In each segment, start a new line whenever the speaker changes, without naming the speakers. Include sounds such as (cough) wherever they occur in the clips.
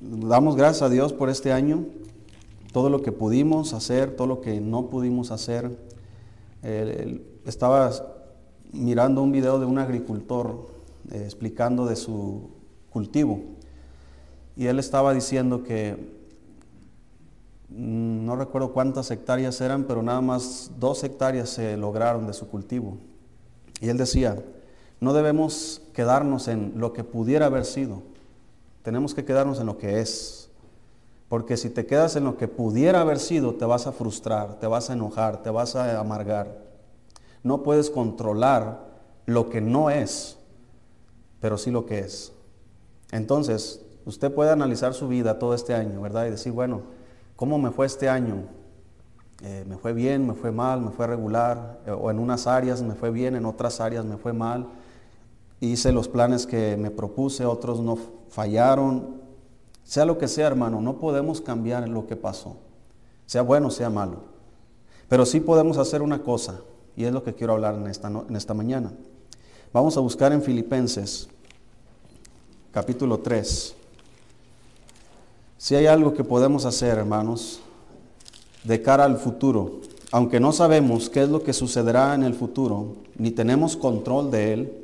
damos gracias a Dios por este año, todo lo que pudimos hacer, todo lo que no pudimos hacer. estaba mirando un video de un agricultor eh, explicando de su cultivo y él estaba diciendo que mm, no recuerdo cuántas hectáreas eran, pero nada más dos hectáreas se lograron de su cultivo. Y él decía, no debemos quedarnos en lo que pudiera haber sido, tenemos que quedarnos en lo que es. Porque si te quedas en lo que pudiera haber sido, te vas a frustrar, te vas a enojar, te vas a amargar. No puedes controlar lo que no es, pero sí lo que es. Entonces, usted puede analizar su vida todo este año, ¿verdad? Y decir, bueno, ¿cómo me fue este año? Eh, ¿Me fue bien? ¿Me fue mal? ¿Me fue regular? Eh, o en unas áreas me fue bien, en otras áreas me fue mal. Hice los planes que me propuse, otros no fallaron. Sea lo que sea, hermano, no podemos cambiar lo que pasó. Sea bueno, sea malo. Pero sí podemos hacer una cosa, y es lo que quiero hablar en esta, en esta mañana. Vamos a buscar en Filipenses, capítulo 3. Si hay algo que podemos hacer, hermanos, de cara al futuro, aunque no sabemos qué es lo que sucederá en el futuro, ni tenemos control de él,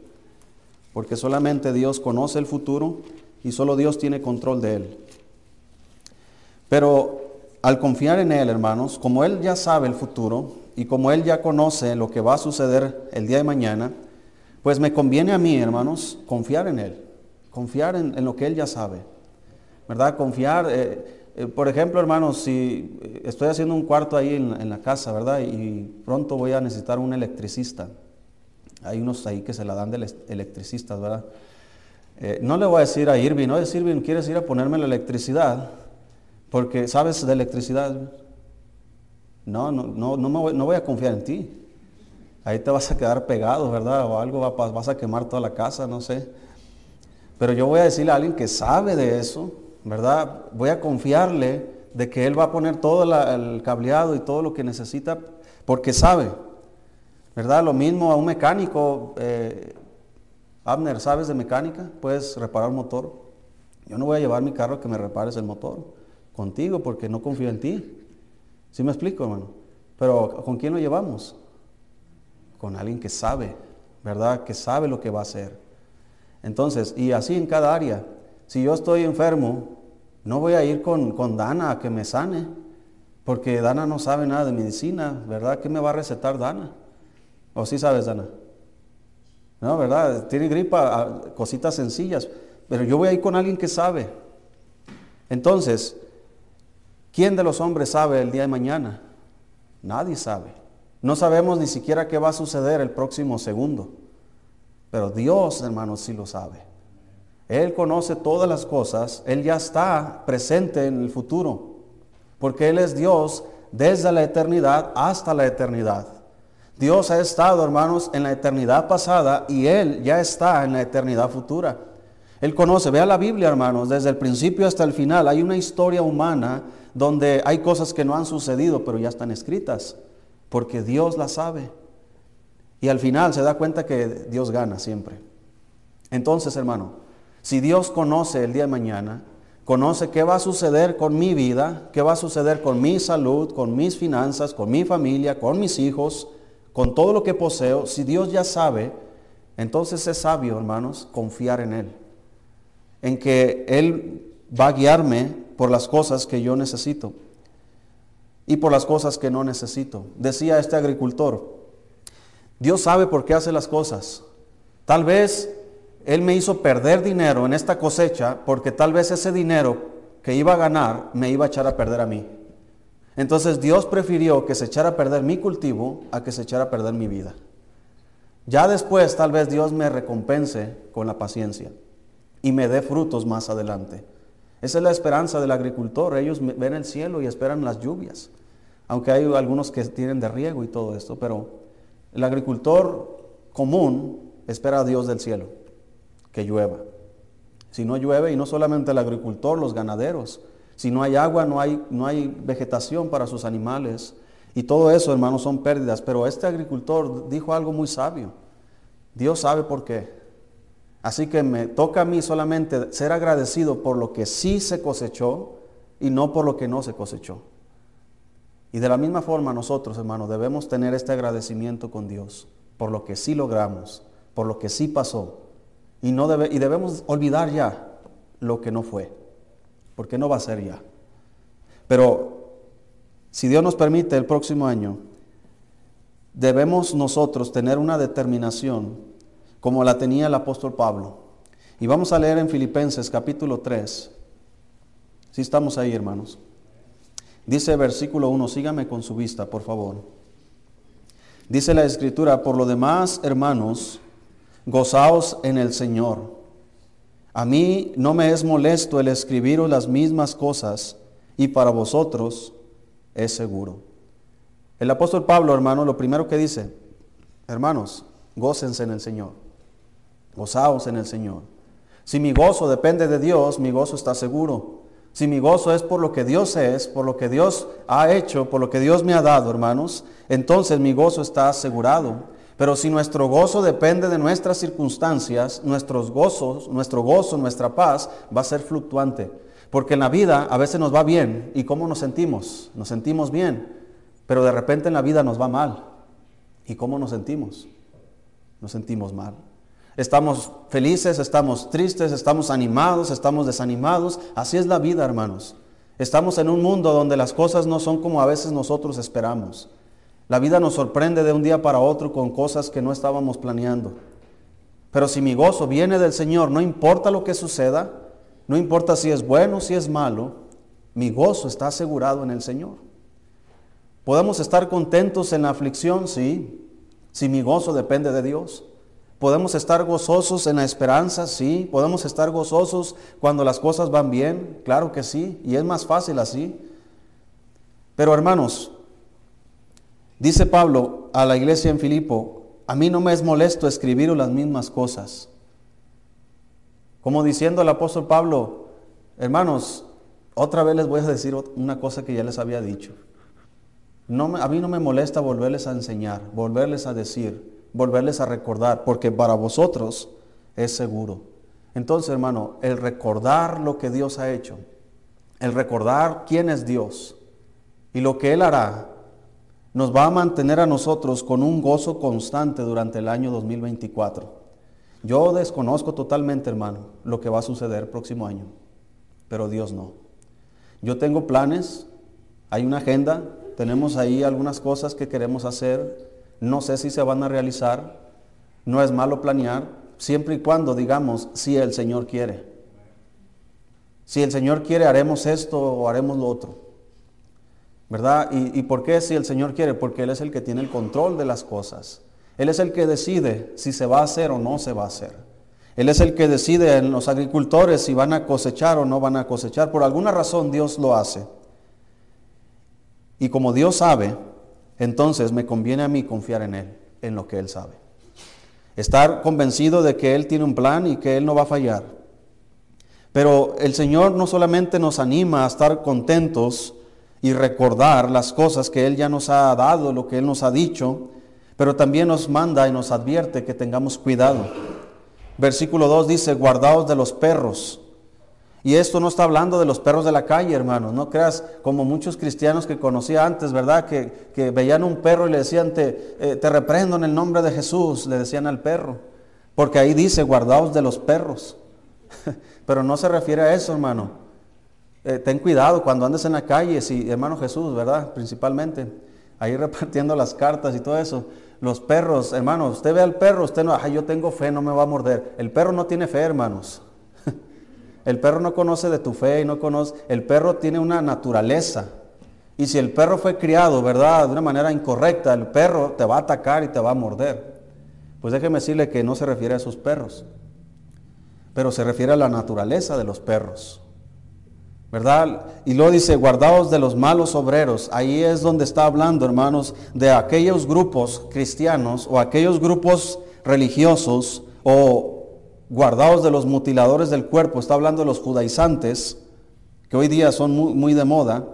porque solamente Dios conoce el futuro y solo Dios tiene control de él. Pero al confiar en Él, hermanos, como Él ya sabe el futuro y como Él ya conoce lo que va a suceder el día de mañana, pues me conviene a mí, hermanos, confiar en Él, confiar en, lo que Él ya sabe, ¿verdad? Confiar, eh, eh, por ejemplo, hermanos, si estoy haciendo un cuarto ahí en, en la casa, ¿verdad? Y pronto voy a necesitar un electricista. Hay unos ahí que se la dan de electricistas, ¿verdad? Eh, no le voy a decir a Irving, no Irving, ¿quieres ir a ponerme la electricidad? Porque sabes de electricidad. No, no, no, no, voy, no voy a confiar en ti. Ahí te vas a quedar pegado, ¿verdad? O algo vas a quemar toda la casa, no sé. Pero yo voy a decirle a alguien que sabe de eso, ¿verdad? Voy a confiarle de que él va a poner todo el cableado y todo lo que necesita porque sabe. ¿Verdad? Lo mismo a un mecánico. Eh, Abner, ¿sabes de mecánica? ¿Puedes reparar un motor? Yo no voy a llevar mi carro que me repares el motor contigo porque no confío en ti. ¿Sí me explico, hermano? Pero ¿con quién lo llevamos? Con alguien que sabe, ¿verdad? Que sabe lo que va a hacer. Entonces, y así en cada área. Si yo estoy enfermo, no voy a ir con, con Dana a que me sane, porque Dana no sabe nada de medicina, ¿verdad? ¿Qué me va a recetar Dana? ¿O sí sabes, Dana? No, ¿verdad? Tiene gripa, cositas sencillas, pero yo voy a ir con alguien que sabe. Entonces, ¿quién de los hombres sabe el día de mañana? Nadie sabe. No sabemos ni siquiera qué va a suceder el próximo segundo. Pero Dios, hermanos, sí lo sabe. Él conoce todas las cosas, Él ya está presente en el futuro, porque Él es Dios desde la eternidad hasta la eternidad. Dios ha estado, hermanos, en la eternidad pasada y Él ya está en la eternidad futura. Él conoce, vea la Biblia, hermanos, desde el principio hasta el final. Hay una historia humana donde hay cosas que no han sucedido, pero ya están escritas, porque Dios las sabe. Y al final se da cuenta que Dios gana siempre. Entonces, hermano, si Dios conoce el día de mañana, conoce qué va a suceder con mi vida, qué va a suceder con mi salud, con mis finanzas, con mi familia, con mis hijos, con todo lo que poseo, si Dios ya sabe, entonces es sabio, hermanos, confiar en Él. En que Él va a guiarme por las cosas que yo necesito y por las cosas que no necesito. Decía este agricultor, Dios sabe por qué hace las cosas. Tal vez Él me hizo perder dinero en esta cosecha porque tal vez ese dinero que iba a ganar me iba a echar a perder a mí. Entonces Dios prefirió que se echara a perder mi cultivo a que se echara a perder mi vida. Ya después tal vez Dios me recompense con la paciencia y me dé frutos más adelante. Esa es la esperanza del agricultor. Ellos ven el cielo y esperan las lluvias. Aunque hay algunos que tienen de riego y todo esto, pero el agricultor común espera a Dios del cielo, que llueva. Si no llueve, y no solamente el agricultor, los ganaderos, si no hay agua, no hay, no hay vegetación para sus animales. Y todo eso, hermanos, son pérdidas. Pero este agricultor dijo algo muy sabio. Dios sabe por qué. Así que me toca a mí solamente ser agradecido por lo que sí se cosechó y no por lo que no se cosechó. Y de la misma forma nosotros, hermanos, debemos tener este agradecimiento con Dios por lo que sí logramos, por lo que sí pasó. Y, no debe, y debemos olvidar ya lo que no fue, porque no va a ser ya. Pero si Dios nos permite el próximo año, debemos nosotros tener una determinación como la tenía el apóstol Pablo. Y vamos a leer en Filipenses capítulo 3. Si estamos ahí, hermanos. Dice versículo 1, sígame con su vista, por favor. Dice la escritura, por lo demás, hermanos, gozaos en el Señor. A mí no me es molesto el escribiros las mismas cosas y para vosotros es seguro. El apóstol Pablo, hermano, lo primero que dice, hermanos, gócense en el Señor. Gozaos en el Señor. Si mi gozo depende de Dios, mi gozo está seguro. Si mi gozo es por lo que Dios es, por lo que Dios ha hecho, por lo que Dios me ha dado, hermanos, entonces mi gozo está asegurado. Pero si nuestro gozo depende de nuestras circunstancias, nuestros gozos, nuestro gozo, nuestra paz va a ser fluctuante. Porque en la vida a veces nos va bien. ¿Y cómo nos sentimos? Nos sentimos bien. Pero de repente en la vida nos va mal. ¿Y cómo nos sentimos? Nos sentimos mal. Estamos felices, estamos tristes, estamos animados, estamos desanimados. Así es la vida, hermanos. Estamos en un mundo donde las cosas no son como a veces nosotros esperamos. La vida nos sorprende de un día para otro con cosas que no estábamos planeando. Pero si mi gozo viene del Señor, no importa lo que suceda, no importa si es bueno si es malo, mi gozo está asegurado en el Señor. Podemos estar contentos en la aflicción, sí, si mi gozo depende de Dios. Podemos estar gozosos en la esperanza, sí. Podemos estar gozosos cuando las cosas van bien, claro que sí. Y es más fácil así. Pero hermanos, dice Pablo a la iglesia en Filipo, a mí no me es molesto escribir las mismas cosas. Como diciendo el apóstol Pablo, hermanos, otra vez les voy a decir una cosa que ya les había dicho. No, a mí no me molesta volverles a enseñar, volverles a decir, volverles a recordar, porque para vosotros es seguro. Entonces, hermano, el recordar lo que Dios ha hecho, el recordar quién es Dios y lo que Él hará, nos va a mantener a nosotros con un gozo constante durante el año 2024. Yo desconozco totalmente, hermano, lo que va a suceder el próximo año, pero Dios no. Yo tengo planes, hay una agenda, tenemos ahí algunas cosas que queremos hacer, no sé si se van a realizar, no es malo planear, siempre y cuando digamos si el Señor quiere. Si el Señor quiere, haremos esto o haremos lo otro. ¿Verdad? ¿Y, ¿Y, por qué si el Señor quiere? Porque Él es el que tiene el control de las cosas. Él es el que decide si se va a hacer o no se va a hacer. Él es el que decide en los agricultores si van a cosechar o no van a cosechar. Por alguna razón Dios lo hace. Y como Dios sabe, entonces me conviene a mí confiar en Él, en lo que Él sabe. Estar convencido de que Él tiene un plan y que Él no va a fallar. Pero el Señor no solamente nos anima a estar contentos y recordar las cosas que Él ya nos ha dado, lo que Él nos ha dicho, pero también nos manda y nos advierte que tengamos cuidado. Versículo 2 dice, guardaos de los perros y esto no está hablando de los perros de la calle, hermanos. No creas como muchos cristianos que conocía antes, ¿verdad? Que, veían un perro y le decían, te, eh, te reprendo en el nombre de Jesús, le decían al perro. Porque ahí dice, guardaos de los perros. (laughs) Pero no se refiere a eso, hermano. Eh, ten cuidado cuando andes en la calle, si, hermano Jesús, ¿verdad? Principalmente, ahí (laughs) repartiendo las cartas y todo eso. Los perros, hermanos, usted ve al perro, usted no, ay, yo tengo fe, no me va a morder. El perro no tiene fe, hermanos. (laughs) El perro no conoce de tu fe y no conoce, el perro tiene una naturaleza. Y si el perro fue criado, ¿verdad? De una manera incorrecta, el perro te va a atacar y te va a morder. Pues déjeme decirle que no se refiere a esos perros, pero se refiere a la naturaleza de los perros. ¿Verdad? Y luego dice, guardaos de los malos obreros. Ahí es donde está hablando, hermanos, de aquellos grupos cristianos o aquellos grupos religiosos o guardados de los mutiladores del cuerpo, está hablando de los judaizantes, que hoy día son muy, de moda,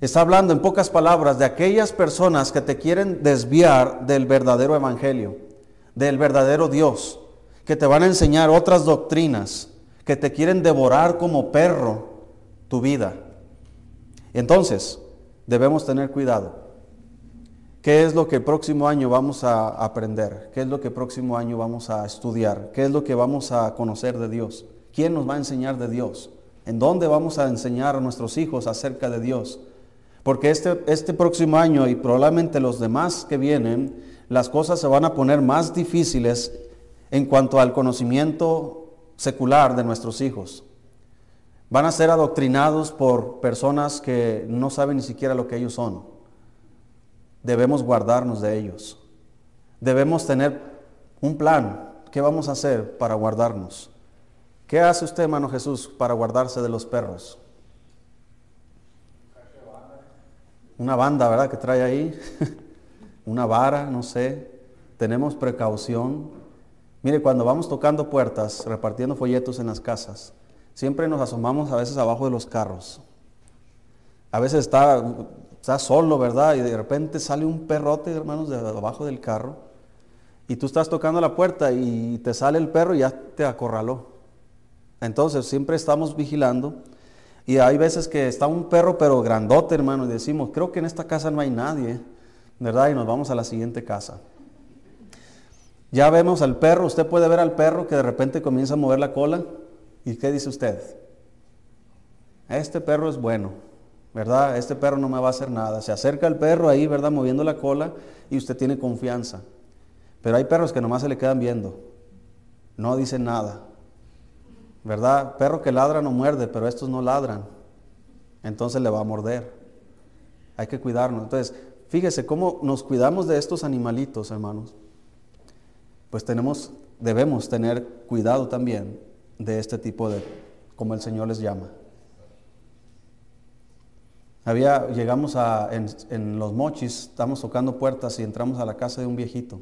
está hablando en pocas palabras de aquellas personas que te quieren desviar del verdadero evangelio, del verdadero Dios, que te van a enseñar otras doctrinas, que te quieren devorar como perro tu vida. Entonces, debemos tener cuidado. ¿Qué es lo que el próximo año vamos a aprender? ¿Qué es lo que el próximo año vamos a estudiar? ¿Qué es lo que vamos a conocer de Dios? ¿Quién nos va a enseñar de Dios? ¿En dónde vamos a enseñar a nuestros hijos acerca de Dios? Porque este, este próximo año y probablemente los demás que vienen, las cosas se van a poner más difíciles en cuanto al conocimiento secular de nuestros hijos. Van a ser adoctrinados por personas que no saben ni siquiera lo que ellos son. Debemos guardarnos de ellos. Debemos tener un plan. ¿Qué vamos a hacer para guardarnos? ¿Qué hace usted, hermano Jesús, para guardarse de los perros? Una banda, ¿verdad? Que trae ahí. (laughs) Una vara, no sé. Tenemos precaución. Mire, cuando vamos tocando puertas, repartiendo folletos en las casas, siempre nos asomamos a veces abajo de los carros. A veces está, está solo, ¿verdad? Y de repente sale un perrote, hermanos, de abajo del carro. Y tú estás tocando la puerta y te sale el perro y ya te acorraló. Entonces siempre estamos vigilando y hay veces que está un perro pero grandote, hermano, y decimos, creo que en esta casa no hay nadie, ¿verdad? Y nos vamos a la siguiente casa. Ya vemos al perro, usted puede ver al perro que de repente comienza a mover la cola. ¿Y qué dice usted? Este perro es bueno, ¿verdad? Este perro no me va a hacer nada. Se acerca el perro ahí, ¿verdad? Moviendo la cola y usted tiene confianza. Pero hay perros que nomás se le quedan viendo, no dicen nada. ¿verdad? Perro que ladra no muerde, pero estos no ladran. Entonces le va a morder. Hay que cuidarnos. Entonces, fíjese cómo nos cuidamos de estos animalitos, hermanos. Pues tenemos, debemos tener cuidado también de este tipo de, como el Señor les llama. Había, llegamos a, en, los mochis, estamos tocando puertas y entramos a la casa de un viejito.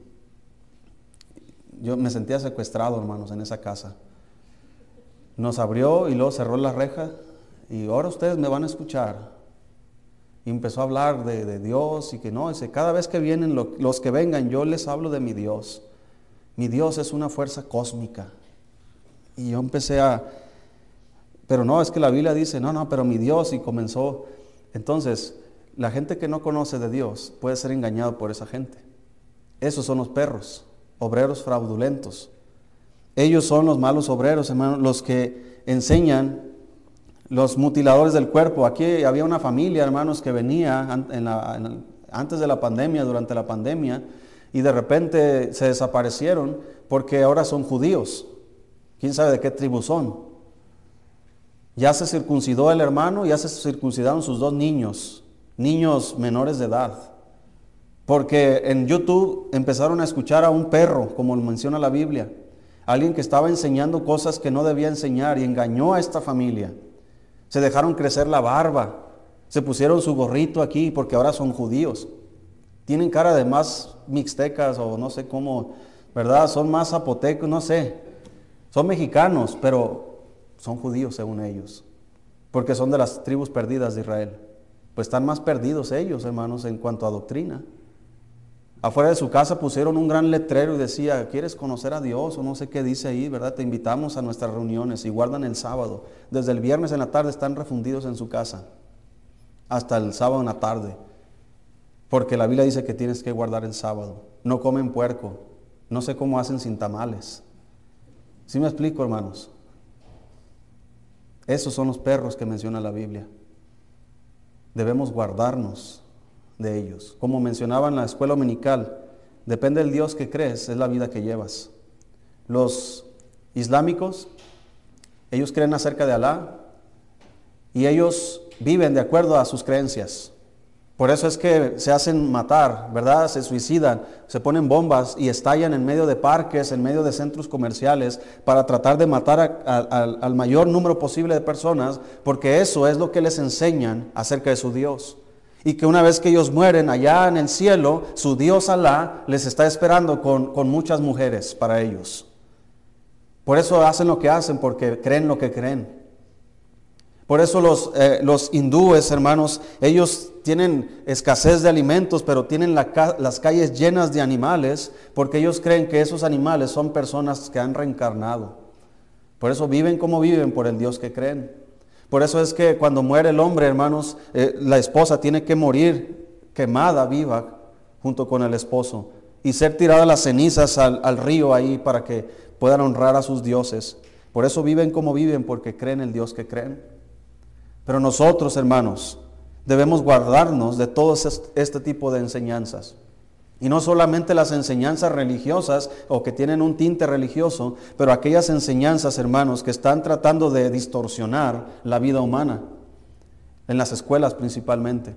Yo me sentía secuestrado, hermanos, en esa casa nos abrió y luego cerró la reja y ahora ustedes me van a escuchar. Y empezó a hablar de, Dios y que no, dice, cada vez que vienen los que vengan, yo les hablo de mi Dios. Mi Dios es una fuerza cósmica. Y yo empecé a, pero no, es que la Biblia dice, no, no, pero mi Dios y comenzó. Entonces, la gente que no conoce de Dios puede ser engañado por esa gente. Esos son los perros, obreros fraudulentos. Ellos son los malos obreros, hermanos, los que enseñan los mutiladores del cuerpo. Aquí había una familia, hermanos, que venía antes de la pandemia, durante la pandemia, y de repente se desaparecieron porque ahora son judíos. ¿Quién sabe de qué tribu son? Ya se circuncidó el hermano, ya se circuncidaron sus dos niños, niños menores de edad. Porque en YouTube empezaron a escuchar a un perro, como menciona la Biblia alguien que estaba enseñando cosas que no debía enseñar y engañó a esta familia. Se dejaron crecer la barba, se pusieron su gorrito aquí porque ahora son judíos. Tienen cara de más mixtecas o no sé cómo, ¿verdad? Son más zapotecos, no sé. Son mexicanos, pero son judíos según ellos, porque son de las tribus perdidas de Israel. Pues están más perdidos ellos, hermanos, en cuanto a doctrina. Afuera de su casa pusieron un gran letrero y decía, ¿quieres conocer a Dios? O no sé qué dice ahí, ¿verdad? Te invitamos a nuestras reuniones y guardan el sábado. Desde el viernes en la tarde están refundidos en su casa, hasta el sábado en la tarde. Porque la Biblia dice que tienes que guardar el sábado. No comen puerco. No sé cómo hacen sin tamales. ¿Sí me explico, hermanos? Esos son los perros que menciona la Biblia. Debemos guardarnos de ellos. Como mencionaba en la escuela dominical, depende del Dios que crees, es la vida que llevas. Los islámicos, ellos creen acerca de Alá y ellos viven de acuerdo a sus creencias. Por eso es que se hacen matar, ¿verdad? Se suicidan, se ponen bombas y estallan en medio de parques, en medio de centros comerciales, para tratar de matar al mayor número posible de personas, porque eso es lo que les enseñan acerca de su Dios. Y que una vez que ellos mueren allá en el cielo, su Dios Alá les está esperando con, con muchas mujeres para ellos. Por eso hacen lo que hacen, porque creen lo que creen. Por eso los, eh, los hindúes, hermanos, ellos tienen escasez de alimentos, pero tienen las calles llenas de animales, porque ellos creen que esos animales son personas que han reencarnado. Por eso viven como viven, por el Dios que creen. Por eso es que cuando muere el hombre, hermanos, eh, la esposa tiene que morir quemada viva junto con el esposo y ser tirada las cenizas al, al río ahí para que puedan honrar a sus dioses. Por eso viven como viven, porque creen el Dios que creen. Pero nosotros, hermanos, debemos guardarnos de todo este tipo de enseñanzas. Y no solamente las enseñanzas religiosas o que tienen un tinte religioso, pero aquellas enseñanzas, hermanos, que están tratando de distorsionar la vida humana, en las escuelas principalmente.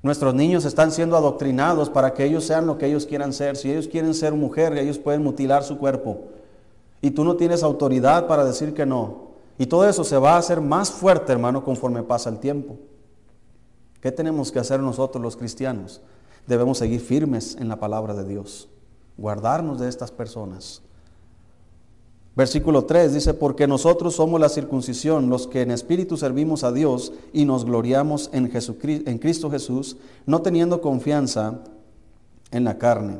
Nuestros niños están siendo adoctrinados para que ellos sean lo que ellos quieran ser. Si ellos quieren ser mujer, ellos pueden mutilar su cuerpo. Y tú no tienes autoridad para decir que no. Y todo eso se va a hacer más fuerte, hermano, conforme pasa el tiempo. ¿Qué tenemos que hacer nosotros los cristianos? Debemos seguir firmes en la palabra de Dios, guardarnos de estas personas. Versículo 3 dice, porque nosotros somos la circuncisión, los que en espíritu servimos a Dios y nos gloriamos en, Jesucristo, en Cristo Jesús, no teniendo confianza en la carne.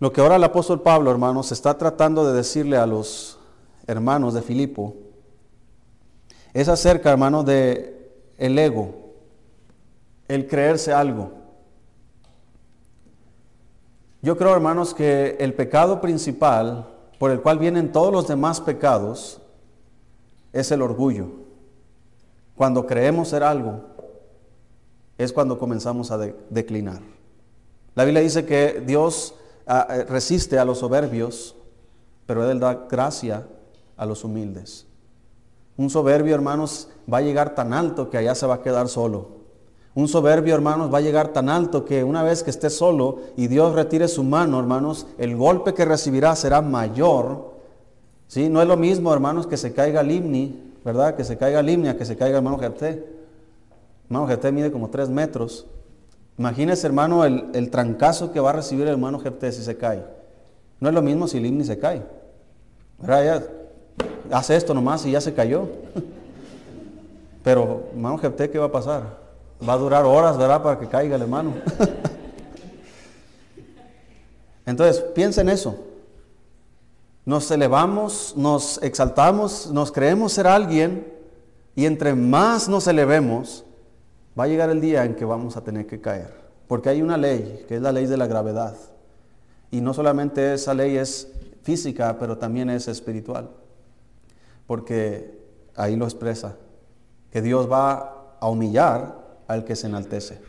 Lo que ahora el apóstol Pablo, hermanos, está tratando de decirle a los hermanos de Filipo, es acerca, hermano, de el ego, el creerse algo. Yo creo, hermanos, que el pecado principal por el cual vienen todos los demás pecados es el orgullo. Cuando creemos ser algo, es cuando comenzamos a declinar. La Biblia dice que Dios ah, eh, resiste a los soberbios, pero Él da gracia a los humildes. Un soberbio, hermanos, va a llegar tan alto que allá se va a quedar solo. Un soberbio, hermanos, va a llegar tan alto que una vez que esté solo y Dios retire su mano, hermanos, el golpe que recibirá será mayor. ¿Sí? No es lo mismo, hermanos, que se caiga el himni, ¿verdad? Que se caiga a que se caiga hermano Jepté. Hermano Jepté mide como tres metros. Imagínese, hermano, el, el, trancazo que va a recibir el hermano Jepté si se cae. No es lo mismo si el himni se cae. ¿Verdad? Hace esto nomás y ya se cayó. Pero, hermano Jepté, ¿qué va a pasar? Va a durar horas, ¿verdad? Para que caiga el hermano. (laughs) Entonces, piensa en eso. Nos elevamos, nos exaltamos, nos creemos ser alguien y entre más nos elevemos, va a llegar el día en que vamos a tener que caer. Porque hay una ley, que es la ley de la gravedad. Y no solamente esa ley es física, pero también es espiritual porque ahí lo expresa, que Dios va a humillar al que se enaltece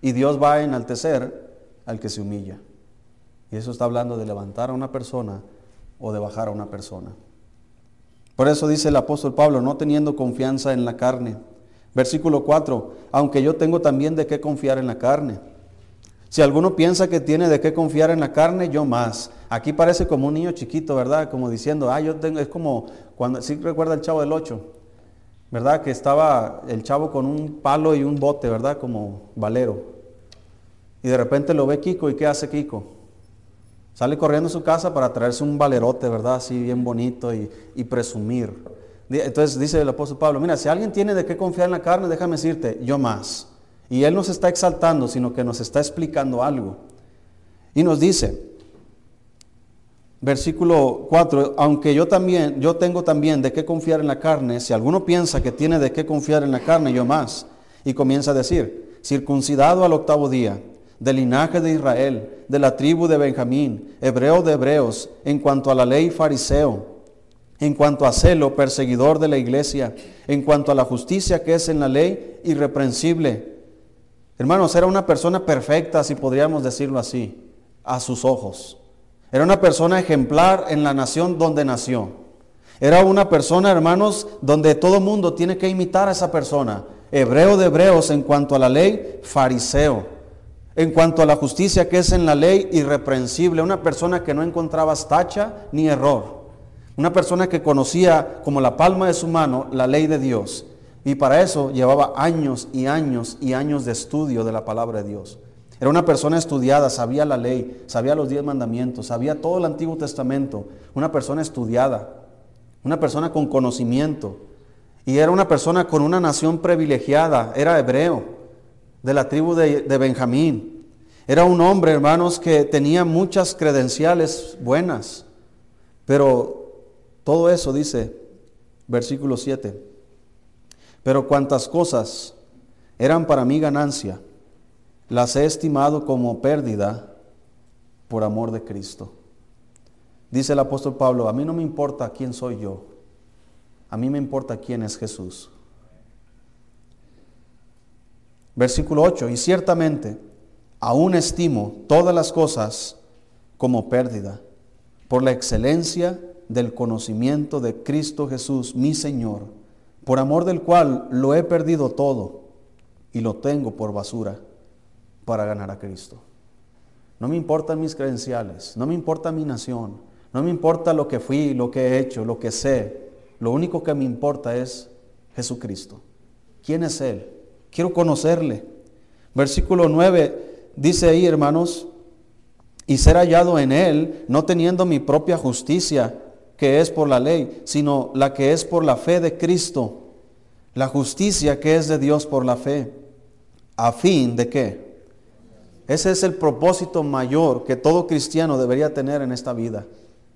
y Dios va a enaltecer al que se humilla. Y eso está hablando de levantar a una persona o de bajar a una persona. Por eso dice el apóstol Pablo, no teniendo confianza en la carne. Versículo 4, aunque yo tengo también de qué confiar en la carne. Si alguno piensa que tiene de qué confiar en la carne, yo más. Aquí parece como un niño chiquito, ¿verdad? Como diciendo, ah, yo tengo, es como cuando, sí recuerda el chavo del 8, ¿verdad? Que estaba el chavo con un palo y un bote, ¿verdad? Como valero. Y de repente lo ve Kiko y ¿qué hace Kiko? Sale corriendo a su casa para traerse un valerote, ¿verdad? Así bien bonito y, y presumir. Entonces dice el apóstol Pablo, mira, si alguien tiene de qué confiar en la carne, déjame decirte, yo más. Y él no se está exaltando, sino que nos está explicando algo. Y nos dice, versículo 4, aunque yo también, yo tengo también de qué confiar en la carne, si alguno piensa que tiene de qué confiar en la carne, yo más. Y comienza a decir, circuncidado al octavo día, del linaje de Israel, de la tribu de Benjamín, hebreo de hebreos, en cuanto a la ley fariseo, en cuanto a celo, perseguidor de la iglesia, en cuanto a la justicia que es en la ley, irreprensible. Hermanos, era una persona perfecta, si podríamos decirlo así, a sus ojos. Era una persona ejemplar en la nación donde nació. Era una persona, hermanos, donde todo mundo tiene que imitar a esa persona. Hebreo de hebreos en cuanto a la ley, fariseo. En cuanto a la justicia que es en la ley, irreprensible. Una persona que no encontraba tacha ni error. Una persona que conocía como la palma de su mano la ley de Dios. Y para eso llevaba años y años y años de estudio de la palabra de Dios. Era una persona estudiada, sabía la ley, sabía los diez mandamientos, sabía todo el Antiguo Testamento. Una persona estudiada, una persona con conocimiento. Y era una persona con una nación privilegiada, era hebreo, de la tribu de, de Benjamín. Era un hombre, hermanos, que tenía muchas credenciales buenas. Pero todo eso dice, versículo 7, pero cuantas cosas eran para mí ganancia, las he estimado como pérdida por amor de Cristo. Dice el apóstol Pablo, a mí no me importa quién soy yo, a mí me importa quién es Jesús. Versículo 8, y ciertamente aún estimo todas las cosas como pérdida por la excelencia del conocimiento de Cristo Jesús, mi Señor, por amor del cual lo he perdido todo y lo tengo por basura para ganar a Cristo. No me importan mis credenciales, no me importa mi nación, no me importa lo que fui, lo que he hecho, lo que sé. Lo único que me importa es Jesucristo. ¿Quién es Él? Quiero conocerle. Versículo 9 dice ahí, hermanos, y ser hallado en Él, no teniendo mi propia justicia, que es por la ley, sino la que es por la fe de Cristo, la justicia que es de Dios por la fe, a fin de qué? Ese es el propósito mayor que todo cristiano debería tener en esta vida,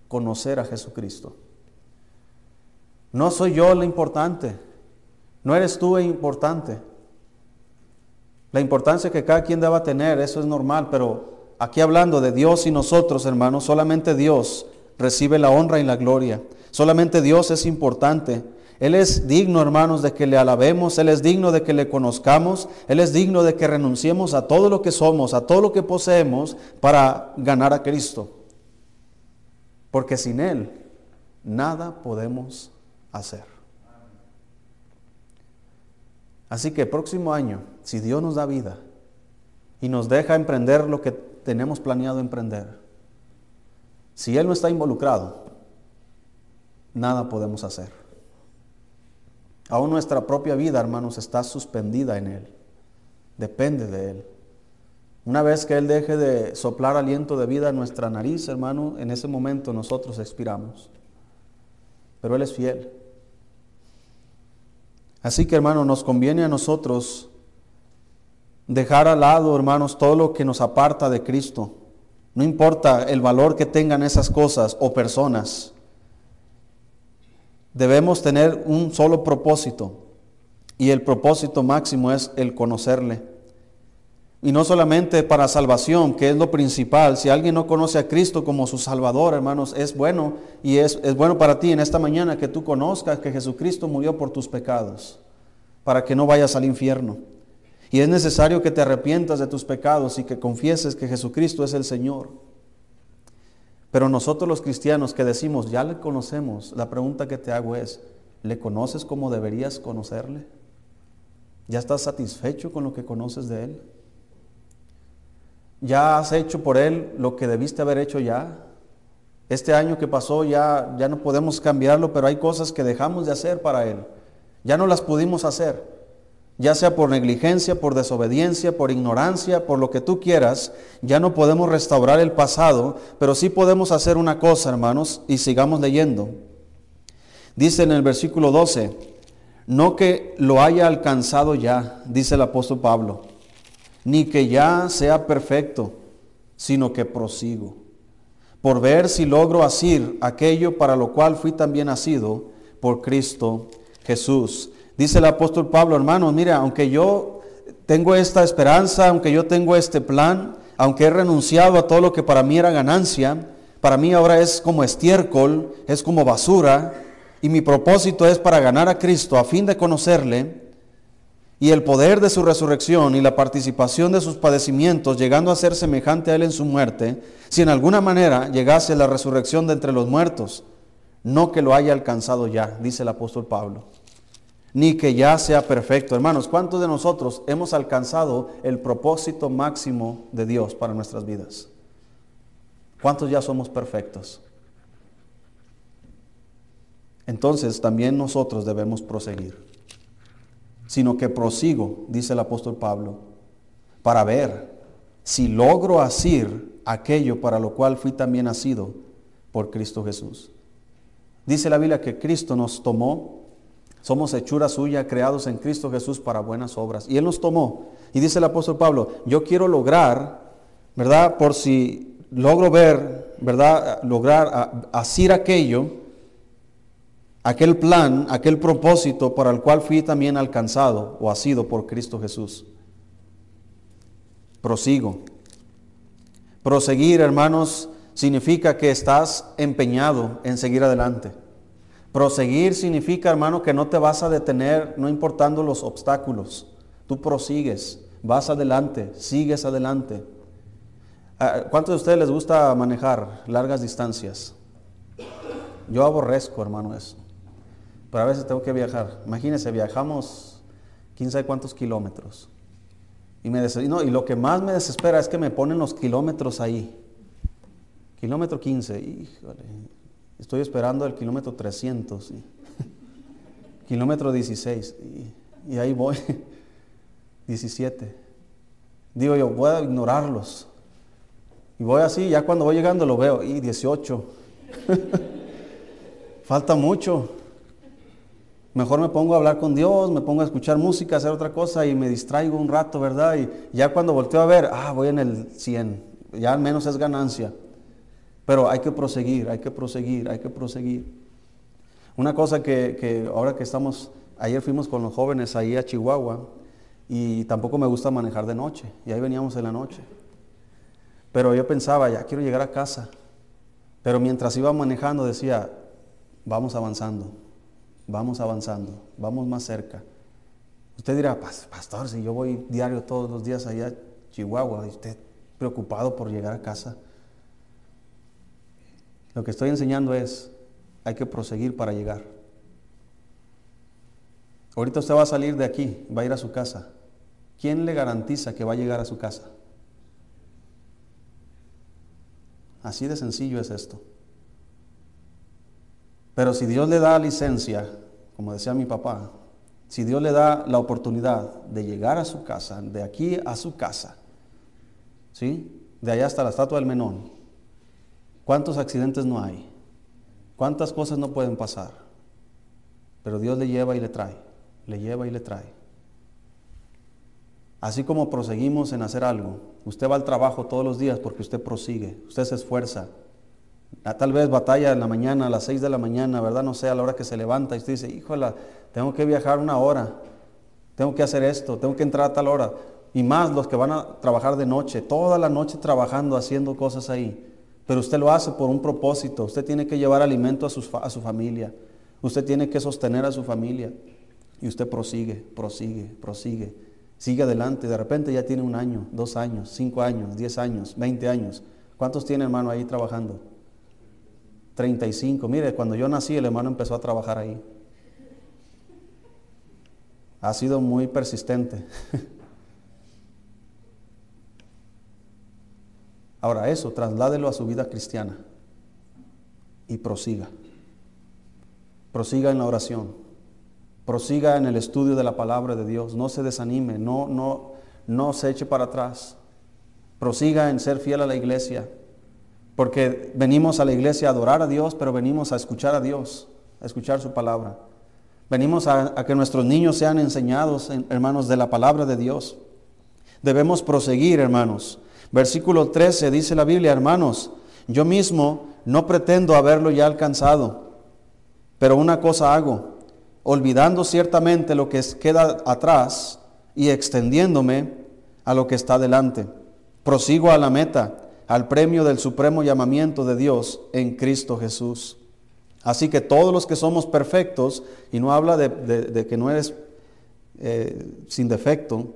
conocer a Jesucristo. No soy yo lo importante, no eres tú el importante. La importancia que cada quien deba tener, eso es normal, pero aquí hablando de Dios y nosotros, hermanos, solamente Dios recibe la honra y la gloria. Solamente Dios es importante. Él es digno, hermanos, de que le alabemos, Él es digno de que le conozcamos, Él es digno de que renunciemos a todo lo que somos, a todo lo que poseemos para ganar a Cristo. Porque sin Él nada podemos hacer. Así que próximo año, si Dios nos da vida y nos deja emprender lo que tenemos planeado emprender, si Él no está involucrado, nada podemos hacer. Aún nuestra propia vida, hermanos, está suspendida en Él. Depende de Él. Una vez que Él deje de soplar aliento de vida en nuestra nariz, hermano, en ese momento nosotros expiramos. Pero Él es fiel. Así que, hermano, nos conviene a nosotros dejar al lado, hermanos, todo lo que nos aparta de Cristo no importa el valor que tengan esas cosas o personas. Debemos tener un solo propósito y el propósito máximo es el conocerle. Y no solamente para salvación, que es lo principal. Si alguien no conoce a Cristo como su Salvador, hermanos, es bueno y es, es bueno para ti en esta mañana que tú conozcas que Jesucristo murió por tus pecados, para que no vayas al infierno. Y es necesario que te arrepientas de tus pecados y que confieses que Jesucristo es el Señor. Pero nosotros los cristianos que decimos, ya le conocemos, la pregunta que te hago es, ¿le conoces como deberías conocerle? ¿Ya estás satisfecho con lo que conoces de Él? ¿Ya has hecho por Él lo que debiste haber hecho ya? Este año que pasó ya, ya no podemos cambiarlo, pero hay cosas que dejamos de hacer para Él. Ya no las pudimos hacer ya sea por negligencia, por desobediencia, por ignorancia, por lo que tú quieras, ya no podemos restaurar el pasado, pero sí podemos hacer una cosa, hermanos, y sigamos leyendo. Dice en el versículo 12, no que lo haya alcanzado ya, dice el apóstol Pablo, ni que ya sea perfecto, sino que prosigo, por ver si logro asir aquello para lo cual fui también nacido por Cristo Jesús. Dice el apóstol Pablo, hermanos, mira, aunque yo tengo esta esperanza, aunque yo tengo este plan, aunque he renunciado a todo lo que para mí era ganancia, para mí ahora es como estiércol, es como basura, y mi propósito es para ganar a Cristo a fin de conocerle y el poder de su resurrección y la participación de sus padecimientos, llegando a ser semejante a Él en su muerte, si en alguna manera llegase la resurrección de entre los muertos, no que lo haya alcanzado ya, dice el apóstol Pablo ni que ya sea perfecto. Hermanos, ¿cuántos de nosotros hemos alcanzado el propósito máximo de Dios para nuestras vidas? ¿Cuántos ya somos perfectos? Entonces también nosotros debemos proseguir, sino que prosigo, dice el apóstol Pablo, para ver si logro asir aquello para lo cual fui también nacido por Cristo Jesús. Dice la Biblia que Cristo nos tomó, somos hechura suya, creados en Cristo Jesús para buenas obras. Y Él nos tomó. Y dice el apóstol Pablo, yo quiero lograr, ¿verdad? Por si logro ver, ¿verdad? Lograr hacer aquello, aquel plan, aquel propósito para el cual fui también alcanzado o ha sido por Cristo Jesús. Prosigo. Proseguir, hermanos, significa que estás empeñado en seguir adelante. Proseguir significa, hermano, que no te vas a detener, no importando los obstáculos. Tú prosigues, vas adelante, sigues adelante. Ah, ¿Cuántos de ustedes les gusta manejar largas distancias? Yo aborrezco, hermano, eso. Pero a veces tengo que viajar. Imagínense, viajamos quién sabe cuántos kilómetros. Y, me no, y lo que más me desespera es que me ponen los kilómetros ahí. Kilómetro 15, híjole. Estoy esperando el kilómetro 300. (laughs) kilómetro 16. Y, y ahí voy. (laughs) 17. Digo yo, voy a ignorarlos. Y voy así, ya cuando voy llegando lo veo. Y 18. (laughs) Falta mucho. Mejor me pongo a hablar con Dios, me pongo a escuchar música, hacer otra cosa y me distraigo un rato, ¿verdad? Y ya cuando volteo a ver, ah, voy en el 100, ya al menos es ganancia. Pero hay que proseguir, hay que proseguir, hay que proseguir. Una cosa que, que ahora que estamos, ayer fuimos con los jóvenes ahí a Chihuahua y tampoco me gusta manejar de noche, y ahí veníamos en la noche. Pero yo pensaba, ya quiero llegar a casa. Pero mientras iba manejando decía, vamos avanzando vamos avanzando, vamos más cerca. Usted dirá, pastor, si yo voy diario todos los días allá a Chihuahua, y usted preocupado por llegar a casa. Lo que estoy enseñando es, hay que proseguir para llegar. Ahorita usted va a salir de aquí, va a ir a su casa. ¿Quién le garantiza que va a llegar a su casa? Así de sencillo es esto. Pero si Dios le da licencia, como decía mi papá, si Dios le da la oportunidad de llegar a su casa, de aquí a su casa, ¿sí? De allá hasta la estatua del Menón, ¿cuántos accidentes no hay? ¿Cuántas cosas no pueden pasar? Pero Dios le lleva y le trae, le lleva y le trae. Así como proseguimos en hacer algo, usted va al trabajo todos los días porque usted prosigue, usted se esfuerza, Tal vez batalla en la mañana, a las 6 de la mañana, ¿verdad? No sé, a la hora que se levanta y usted dice, híjole, tengo que viajar una hora, tengo que hacer esto, tengo que entrar a tal hora. Y más los que van a trabajar de noche, toda la noche trabajando, haciendo cosas ahí. Pero usted lo hace por un propósito, usted tiene que llevar alimento a, a su familia, usted tiene que sostener a su familia. Y usted prosigue, prosigue, prosigue, sigue adelante. De repente ya tiene un año, dos años, cinco años, diez años, veinte años. ¿Cuántos tiene hermano ahí trabajando? 35. Mire, cuando yo nací el hermano empezó a trabajar ahí. Ha sido muy persistente. (laughs) Ahora eso, trasládelo a su vida cristiana y prosiga. Prosiga en la oración. Prosiga en el estudio de la palabra de Dios. No se desanime, no, no, no se eche para atrás. Prosiga en ser fiel a la iglesia. Porque venimos a la iglesia a adorar a Dios, pero venimos a escuchar a Dios, a escuchar su palabra. Venimos a, que nuestros niños sean enseñados, hermanos, de la palabra de Dios. Debemos proseguir, hermanos. Versículo 13 dice la Biblia, hermanos, yo mismo no pretendo haberlo ya alcanzado, pero una cosa hago, olvidando ciertamente lo que queda atrás y extendiéndome a lo que está delante. Prosigo a la meta al premio del supremo llamamiento de Dios en Cristo Jesús. Así que todos los que somos perfectos, y no habla de, que no eres eh, sin defecto,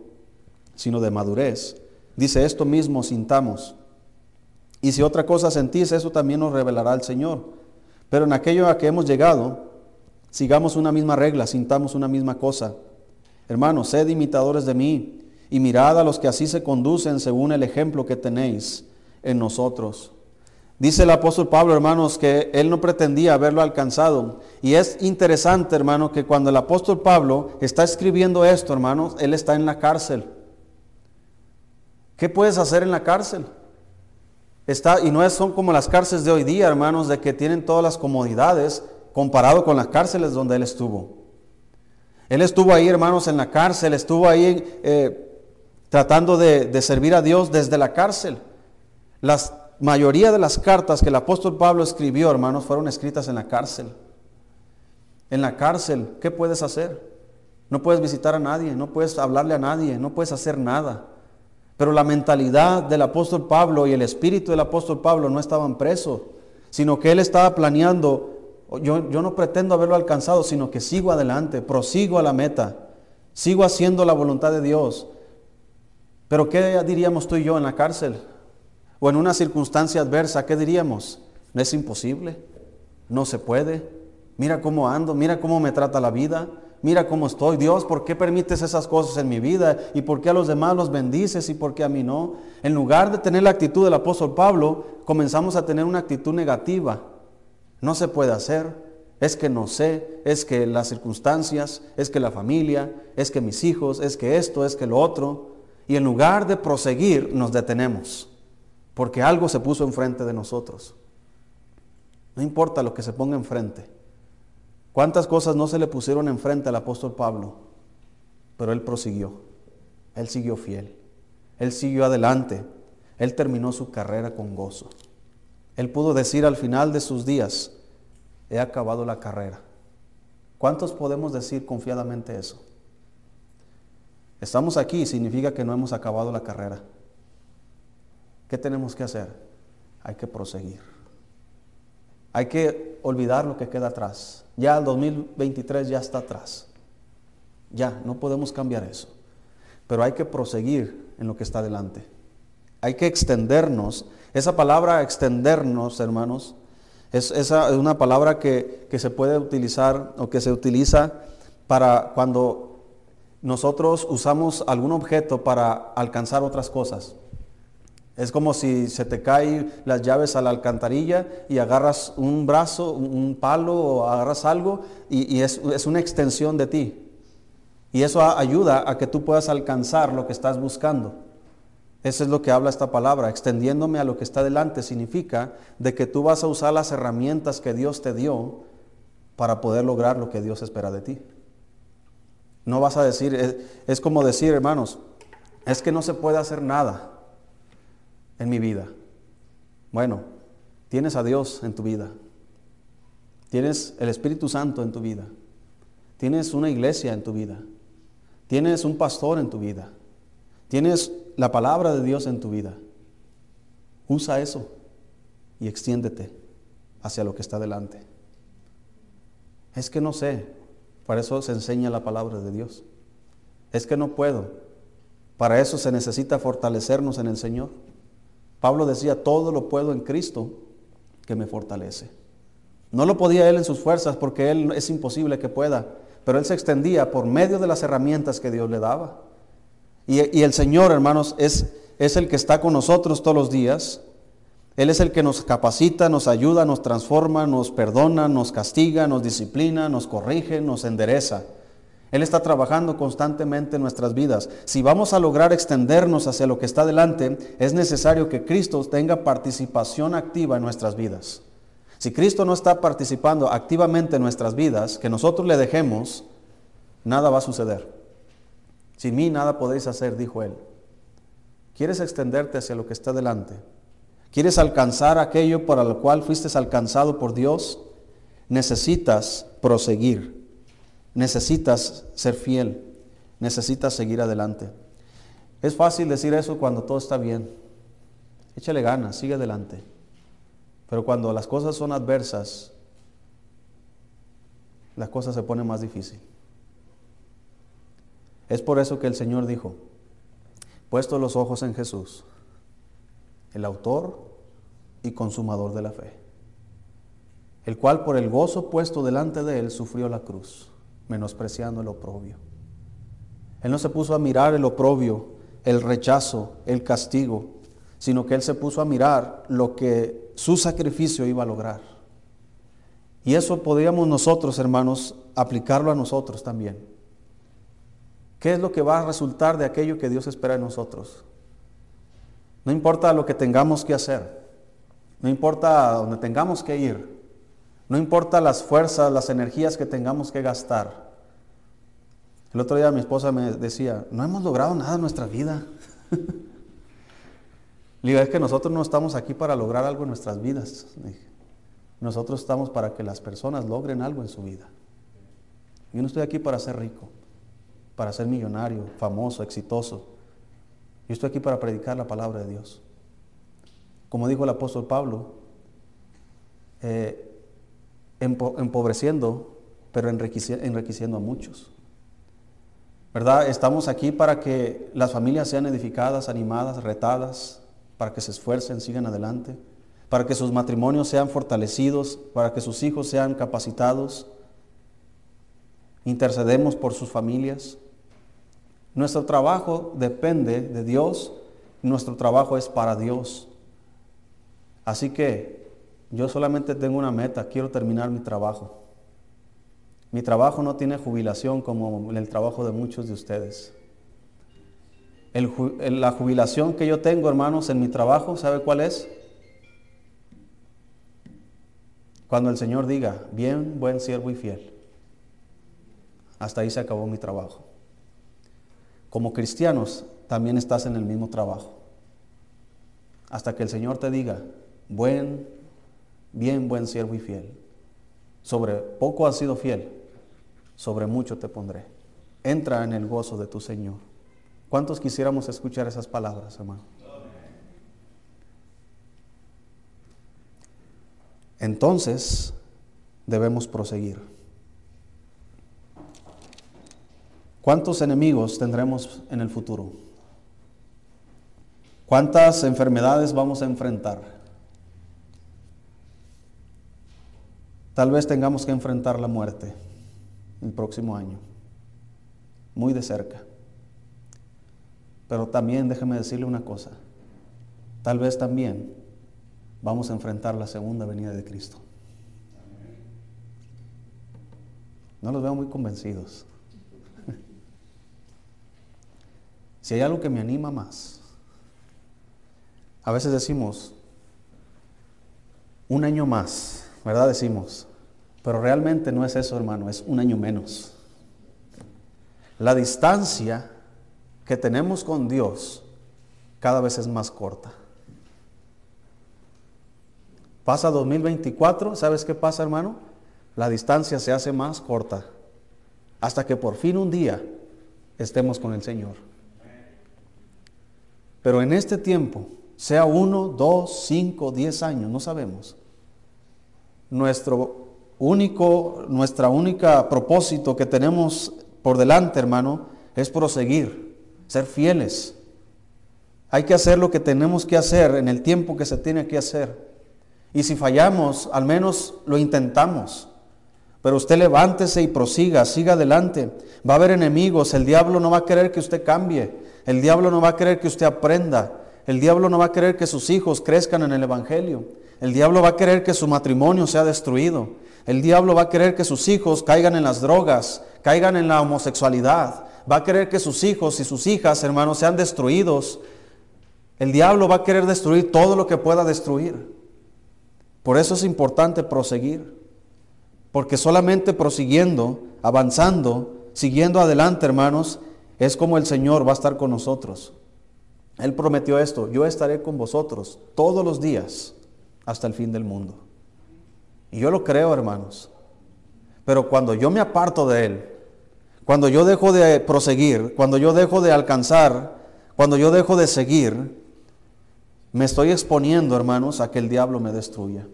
sino de madurez, dice esto mismo sintamos. Y si otra cosa sentís, eso también nos revelará el Señor. Pero en aquello a que hemos llegado, sigamos una misma regla, sintamos una misma cosa. Hermanos, sed imitadores de mí y mirad a los que así se conducen según el ejemplo que tenéis en nosotros. Dice el apóstol Pablo, hermanos, que él no pretendía haberlo alcanzado. Y es interesante, hermano, que cuando el apóstol Pablo está escribiendo esto, hermanos, él está en la cárcel. ¿Qué puedes hacer en la cárcel? Está, y no son como las cárceles de hoy día, hermanos, de que tienen todas las comodidades comparado con las cárceles donde él estuvo. Él estuvo ahí, hermanos, en la cárcel, estuvo ahí eh, tratando de, de servir a Dios desde la cárcel. La mayoría de las cartas que el apóstol Pablo escribió, hermanos, fueron escritas en la cárcel. En la cárcel, ¿qué puedes hacer? No puedes visitar a nadie, no puedes hablarle a nadie, no puedes hacer nada. Pero la mentalidad del apóstol Pablo y el espíritu del apóstol Pablo no estaban presos, sino que él estaba planeando, yo, yo no pretendo haberlo alcanzado, sino que sigo adelante, prosigo a la meta, sigo haciendo la voluntad de Dios. Pero ¿qué diríamos tú y yo en la cárcel? O en una circunstancia adversa, ¿qué diríamos? No es imposible, no se puede. Mira cómo ando, mira cómo me trata la vida, mira cómo estoy. Dios, ¿por qué permites esas cosas en mi vida? ¿Y por qué a los demás los bendices y por qué a mí no? En lugar de tener la actitud del apóstol Pablo, comenzamos a tener una actitud negativa. No se puede hacer, es que no sé, es que las circunstancias, es que la familia, es que mis hijos, es que esto, es que lo otro. Y en lugar de proseguir, nos detenemos, porque algo se puso enfrente de nosotros. No importa lo que se ponga enfrente. ¿Cuántas cosas no se le pusieron enfrente al apóstol Pablo? Pero él prosiguió, él siguió fiel, él siguió adelante, él terminó su carrera con gozo. Él pudo decir al final de sus días, he acabado la carrera. ¿Cuántos podemos decir confiadamente eso? Estamos aquí significa que no hemos acabado la carrera. ¿Qué tenemos que hacer? Hay que proseguir. Hay que olvidar lo que queda atrás. Ya el 2023 ya está atrás. Ya, no podemos cambiar eso. Pero hay que proseguir en lo que está delante. Hay que extendernos. Esa palabra extendernos, hermanos, es, es una palabra que, que se puede utilizar o que se utiliza para cuando nosotros usamos algún objeto para alcanzar otras cosas. Es como si se te caen las llaves a la alcantarilla y agarras un brazo, un palo o agarras algo y, es, una extensión de ti. Y eso ayuda a que tú puedas alcanzar lo que estás buscando. Eso es lo que habla esta palabra. Extendiéndome a lo que está delante significa de que tú vas a usar las herramientas que Dios te dio para poder lograr lo que Dios espera de ti. No vas a decir, es como decir, hermanos, es que no se puede hacer nada en mi vida? Bueno, tienes a Dios en tu vida. Tienes el Espíritu Santo en tu vida. Tienes una iglesia en tu vida. Tienes un pastor en tu vida. Tienes la palabra de Dios en tu vida. Usa eso y extiéndete hacia lo que está delante. Es que no sé, para eso se enseña la palabra de Dios. Es que no puedo. Para eso se necesita fortalecernos en el Señor. Pablo decía, todo lo puedo en Cristo que me fortalece. No lo podía él en sus fuerzas porque él es imposible que pueda, pero él se extendía por medio de las herramientas que Dios le daba. Y, y el Señor, hermanos, es, es el que está con nosotros todos los días. Él es el que nos capacita, nos ayuda, nos transforma, nos perdona, nos castiga, nos disciplina, nos corrige, nos endereza. Él está trabajando constantemente en nuestras vidas. Si vamos a lograr extendernos hacia lo que está delante, es necesario que Cristo tenga participación activa en nuestras vidas. Si Cristo no está participando activamente en nuestras vidas, que nosotros le dejemos, nada va a suceder. Sin mí nada podéis hacer, dijo él. ¿Quieres extenderte hacia lo que está delante? ¿Quieres alcanzar aquello para lo cual fuiste alcanzado por Dios? Necesitas proseguir. Necesitas ser fiel, necesitas seguir adelante. Es fácil decir eso cuando todo está bien. Échale ganas, sigue adelante. Pero cuando las cosas son adversas, las cosas se ponen más difícil. Es por eso que el Señor dijo, puesto los ojos en Jesús, el autor y consumador de la fe, el cual por el gozo puesto delante de él sufrió la cruz menospreciando el oprobio. Él no se puso a mirar el oprobio, el rechazo, el castigo, sino que Él se puso a mirar lo que su sacrificio iba a lograr. Y eso podríamos nosotros, hermanos, aplicarlo a nosotros también. ¿Qué es lo que va a resultar de aquello que Dios espera de nosotros? No importa lo que tengamos que hacer, no importa dónde tengamos que ir, No importa las fuerzas, las energías que tengamos que gastar. El otro día mi esposa me decía, no hemos logrado nada en nuestra vida. (laughs) Le digo, es que nosotros no estamos aquí para lograr algo en nuestras vidas. Nosotros estamos para que las personas logren algo en su vida. Yo no estoy aquí para ser rico, para ser millonario, famoso, exitoso. Yo estoy aquí para predicar la palabra de Dios. Como dijo el apóstol Pablo, eh, empobreciendo, pero enriqueciendo a muchos. ¿Verdad? Estamos aquí para que las familias sean edificadas, animadas, retadas, para que se esfuercen, sigan adelante, para que sus matrimonios sean fortalecidos, para que sus hijos sean capacitados. Intercedemos por sus familias. Nuestro trabajo depende de Dios, nuestro trabajo es para Dios. Así que yo solamente tengo una meta, quiero terminar mi trabajo. Mi trabajo no tiene jubilación como el trabajo de muchos de ustedes. la jubilación que yo tengo, hermanos, en mi trabajo, ¿sabe cuál es? Cuando el Señor diga, bien, buen siervo y fiel. Hasta ahí se acabó mi trabajo. Como cristianos, también estás en el mismo trabajo. Hasta que el Señor te diga, buen, bien, buen siervo y fiel. Sobre poco has sido fiel, sobre mucho te pondré. Entra en el gozo de tu Señor. ¿Cuántos quisiéramos escuchar esas palabras, hermano? Entonces debemos proseguir. ¿Cuántos enemigos tendremos en el futuro? ¿Cuántas enfermedades vamos a enfrentar? Tal vez tengamos que enfrentar la muerte el próximo año, muy de cerca. Pero también déjeme decirle una cosa, tal vez también vamos a enfrentar la segunda venida de Cristo. No los veo muy convencidos. Si hay algo que me anima más, a veces decimos, un año más, ¿verdad? Decimos, pero realmente no es eso, hermano, es un año menos. La distancia que tenemos con Dios cada vez es más corta. Pasa 2024, ¿sabes qué pasa, hermano? La distancia se hace más corta hasta que por fin un día estemos con el Señor. Pero en este tiempo, sea uno, dos, cinco, diez años, no sabemos. Nuestro único, nuestra única propósito que tenemos por delante, hermano, es proseguir, ser fieles. Hay que hacer lo que tenemos que hacer en el tiempo que se tiene que hacer. Y si fallamos, al menos lo intentamos. Pero usted levántese y prosiga, siga adelante. Va a haber enemigos, el diablo no va a querer que usted cambie, el diablo no va a querer que usted aprenda, el diablo no va a querer que sus hijos crezcan en el Evangelio, el diablo va a querer que su matrimonio sea destruido, el diablo va a querer que sus hijos caigan en las drogas, caigan en la homosexualidad. Va a querer que sus hijos y sus hijas, hermanos, sean destruidos. El diablo va a querer destruir todo lo que pueda destruir. Por eso es importante proseguir. Porque solamente prosiguiendo, avanzando, siguiendo adelante, hermanos, es como el Señor va a estar con nosotros. Él prometió esto, yo estaré con vosotros todos los días hasta el fin del mundo. Y yo lo creo, hermanos. Pero cuando yo me aparto de Él, cuando yo dejo de proseguir, cuando yo dejo de alcanzar, cuando yo dejo de seguir, me estoy exponiendo, hermanos, a que el diablo me destruya.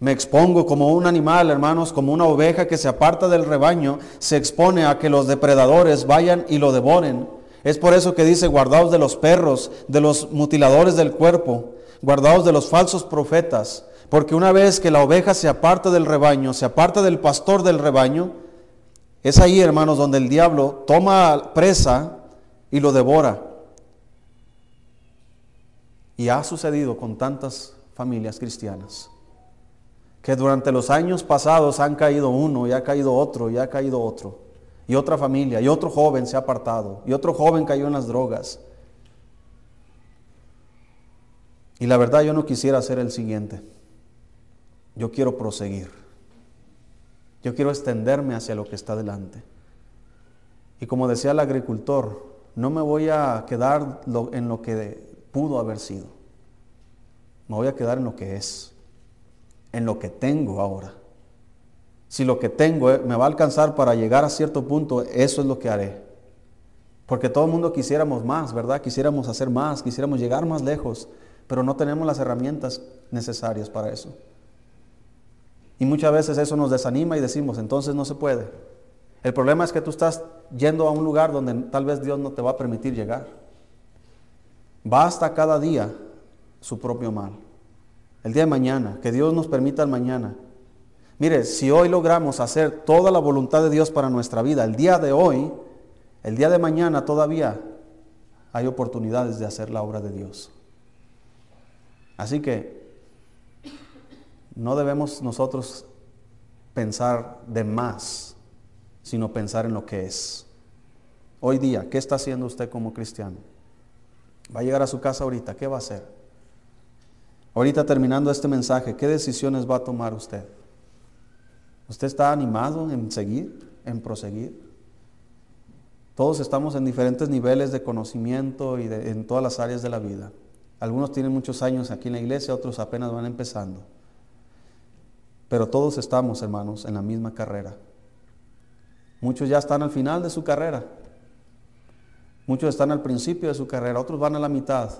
Me expongo como un animal, hermanos, como una oveja que se aparta del rebaño, se expone a que los depredadores vayan y lo devoren. Es por eso que dice, guardaos de los perros, de los mutiladores del cuerpo, guardaos de los falsos profetas, porque una vez que la oveja se aparta del rebaño, se aparta del pastor del rebaño, es ahí, hermanos, donde el diablo toma presa y lo devora. Y ha sucedido con tantas familias cristianas, que durante los años pasados han caído uno, y ha caído otro, y ha caído otro, y otra familia, y otro joven se ha apartado, y otro joven cayó en las drogas. Y la verdad yo no quisiera ser el siguiente. Yo quiero proseguir. Yo quiero extenderme hacia lo que está delante. Y como decía el agricultor, no me voy a quedar en lo que pudo haber sido. Me voy a quedar en lo que es, en lo que tengo ahora. Si lo que tengo eh, me va a alcanzar para llegar a cierto punto, eso es lo que haré. Porque todo el mundo quisiéramos más, ¿verdad? Quisiéramos hacer más, quisiéramos llegar más lejos, pero no tenemos las herramientas necesarias para eso. Y muchas veces eso nos desanima y decimos, entonces no se puede. El problema es que tú estás yendo a un lugar donde tal vez Dios no te va a permitir llegar. Basta cada día su propio mal. El día de mañana, que Dios nos permita el mañana. Mire, si hoy logramos hacer toda la voluntad de Dios para nuestra vida, el día de hoy, el día de mañana todavía hay oportunidades de hacer la obra de Dios. Así que no debemos nosotros pensar de más, sino pensar en lo que es. Hoy día, ¿qué está haciendo usted como cristiano? Va a llegar a su casa ahorita, ¿qué va a hacer? Ahorita terminando este mensaje, ¿qué decisiones va a tomar usted? ¿Usted está animado en seguir, en proseguir? Todos estamos en diferentes niveles de conocimiento y en todas las áreas de la vida. Algunos tienen muchos años aquí en la iglesia, otros apenas van empezando. Pero todos estamos, hermanos, en la misma carrera. Muchos ya están al final de su carrera. Muchos están al principio de su carrera, otros van a la mitad.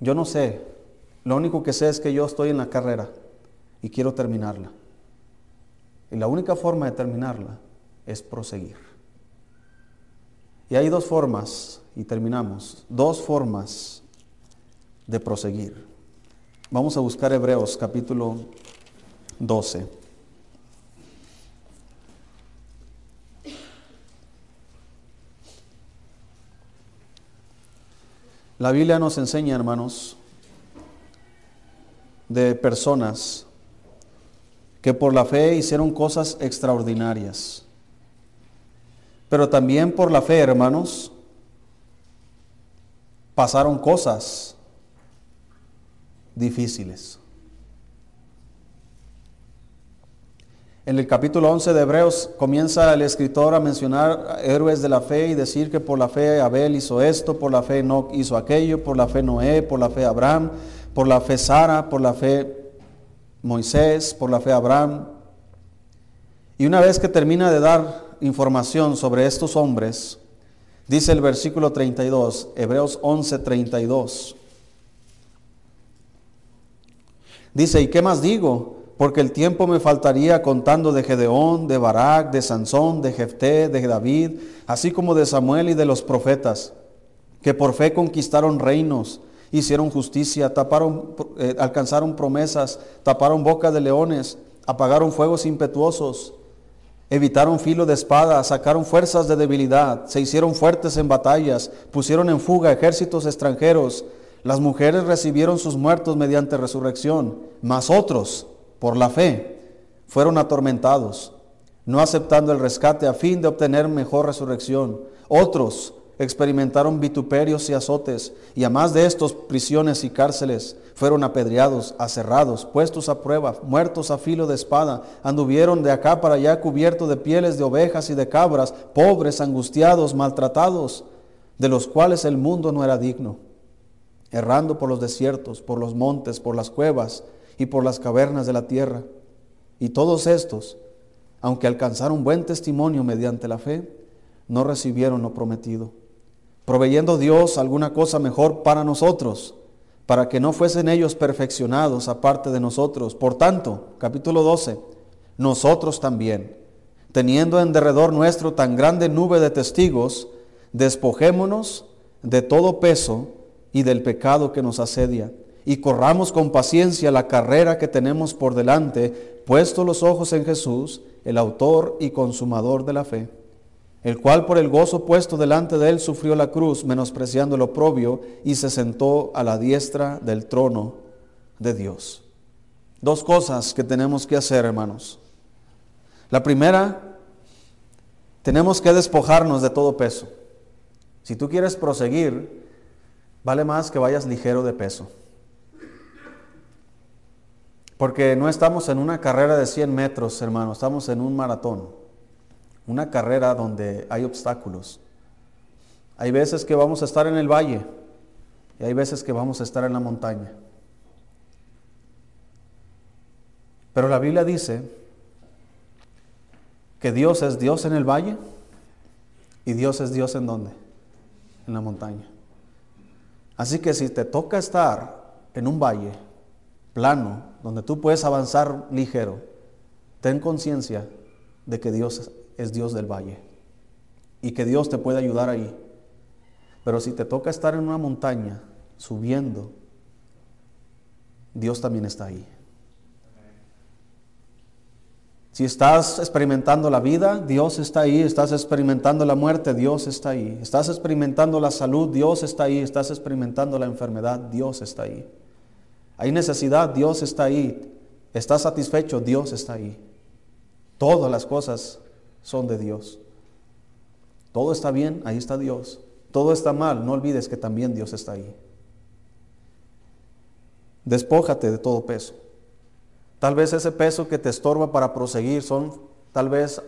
Yo no sé. Lo único que sé es que yo estoy en la carrera y quiero terminarla. Y la única forma de terminarla es proseguir. Y hay dos formas, y terminamos, dos formas de proseguir. Vamos a buscar Hebreos capítulo 12. La Biblia nos enseña, hermanos, de personas que por la fe hicieron cosas extraordinarias. Pero también por la fe, hermanos, pasaron cosas difíciles. En el capítulo 11 de Hebreos comienza el escritor a mencionar héroes de la fe y decir que por la fe Abel hizo esto, por la fe Enoch hizo aquello, por la fe Noé, por la fe Abraham, por la fe Sara, por la fe Moisés, por la fe Abraham. Y una vez que termina de dar información sobre estos hombres, dice el versículo 32, Hebreos 11, 32. Dice, ¿y qué más digo? Porque el tiempo me faltaría contando de Gedeón, de Barak, de Sansón, de Jefté, de David, así como de Samuel y de los profetas, que por fe conquistaron reinos, hicieron justicia, taparon, eh, alcanzaron promesas, taparon boca de leones, apagaron fuegos impetuosos, evitaron filo de espada, sacaron fuerzas de debilidad, se hicieron fuertes en batallas, pusieron en fuga ejércitos extranjeros. Las mujeres recibieron sus muertos mediante resurrección, mas otros, por la fe, fueron atormentados, no aceptando el rescate a fin de obtener mejor resurrección. Otros experimentaron vituperios y azotes, y a más de estos prisiones y cárceles, fueron apedreados, aserrados, puestos a prueba, muertos a filo de espada, anduvieron de acá para allá cubiertos de pieles de ovejas y de cabras, pobres, angustiados, maltratados, de los cuales el mundo no era digno, errando por los desiertos, por los montes, por las cuevas, y por las cavernas de la tierra. Y todos estos, aunque alcanzaron buen testimonio mediante la fe, no recibieron lo prometido, proveyendo Dios alguna cosa mejor para nosotros, para que no fuesen ellos perfeccionados aparte de nosotros. Por tanto, capítulo 12, nosotros también, teniendo en derredor nuestro tan grande nube de testigos, despojémonos de todo peso y del pecado que nos asedia y corramos con paciencia la carrera que tenemos por delante, puesto los ojos en Jesús, el autor y consumador de la fe, el cual por el gozo puesto delante de él sufrió la cruz, menospreciando el oprobio, y se sentó a la diestra del trono de Dios. Dos cosas que tenemos que hacer, hermanos. La primera, tenemos que despojarnos de todo peso. Si tú quieres proseguir, vale más que vayas ligero de peso. Porque no estamos en una carrera de 100 metros, hermano, estamos en un maratón. Una carrera donde hay obstáculos. Hay veces que vamos a estar en el valle y hay veces que vamos a estar en la montaña. Pero la Biblia dice que Dios es Dios en el valle y Dios es Dios en donde? En la montaña. Así que si te toca estar en un valle plano, donde tú puedes avanzar ligero, ten conciencia de que Dios es Dios del valle y que Dios te puede ayudar ahí. Pero si te toca estar en una montaña subiendo, Dios también está ahí. Si estás experimentando la vida, Dios está ahí. Estás experimentando la muerte, Dios está ahí. Estás experimentando la salud, Dios está ahí. Estás experimentando la enfermedad, Dios está ahí. Hay necesidad, Dios está ahí. Estás satisfecho, Dios está ahí. Todas las cosas son de Dios. Todo está bien, ahí está Dios. Todo está mal, no olvides que también Dios está ahí. Despójate de todo peso. Tal vez ese peso que te estorba para proseguir son tal vez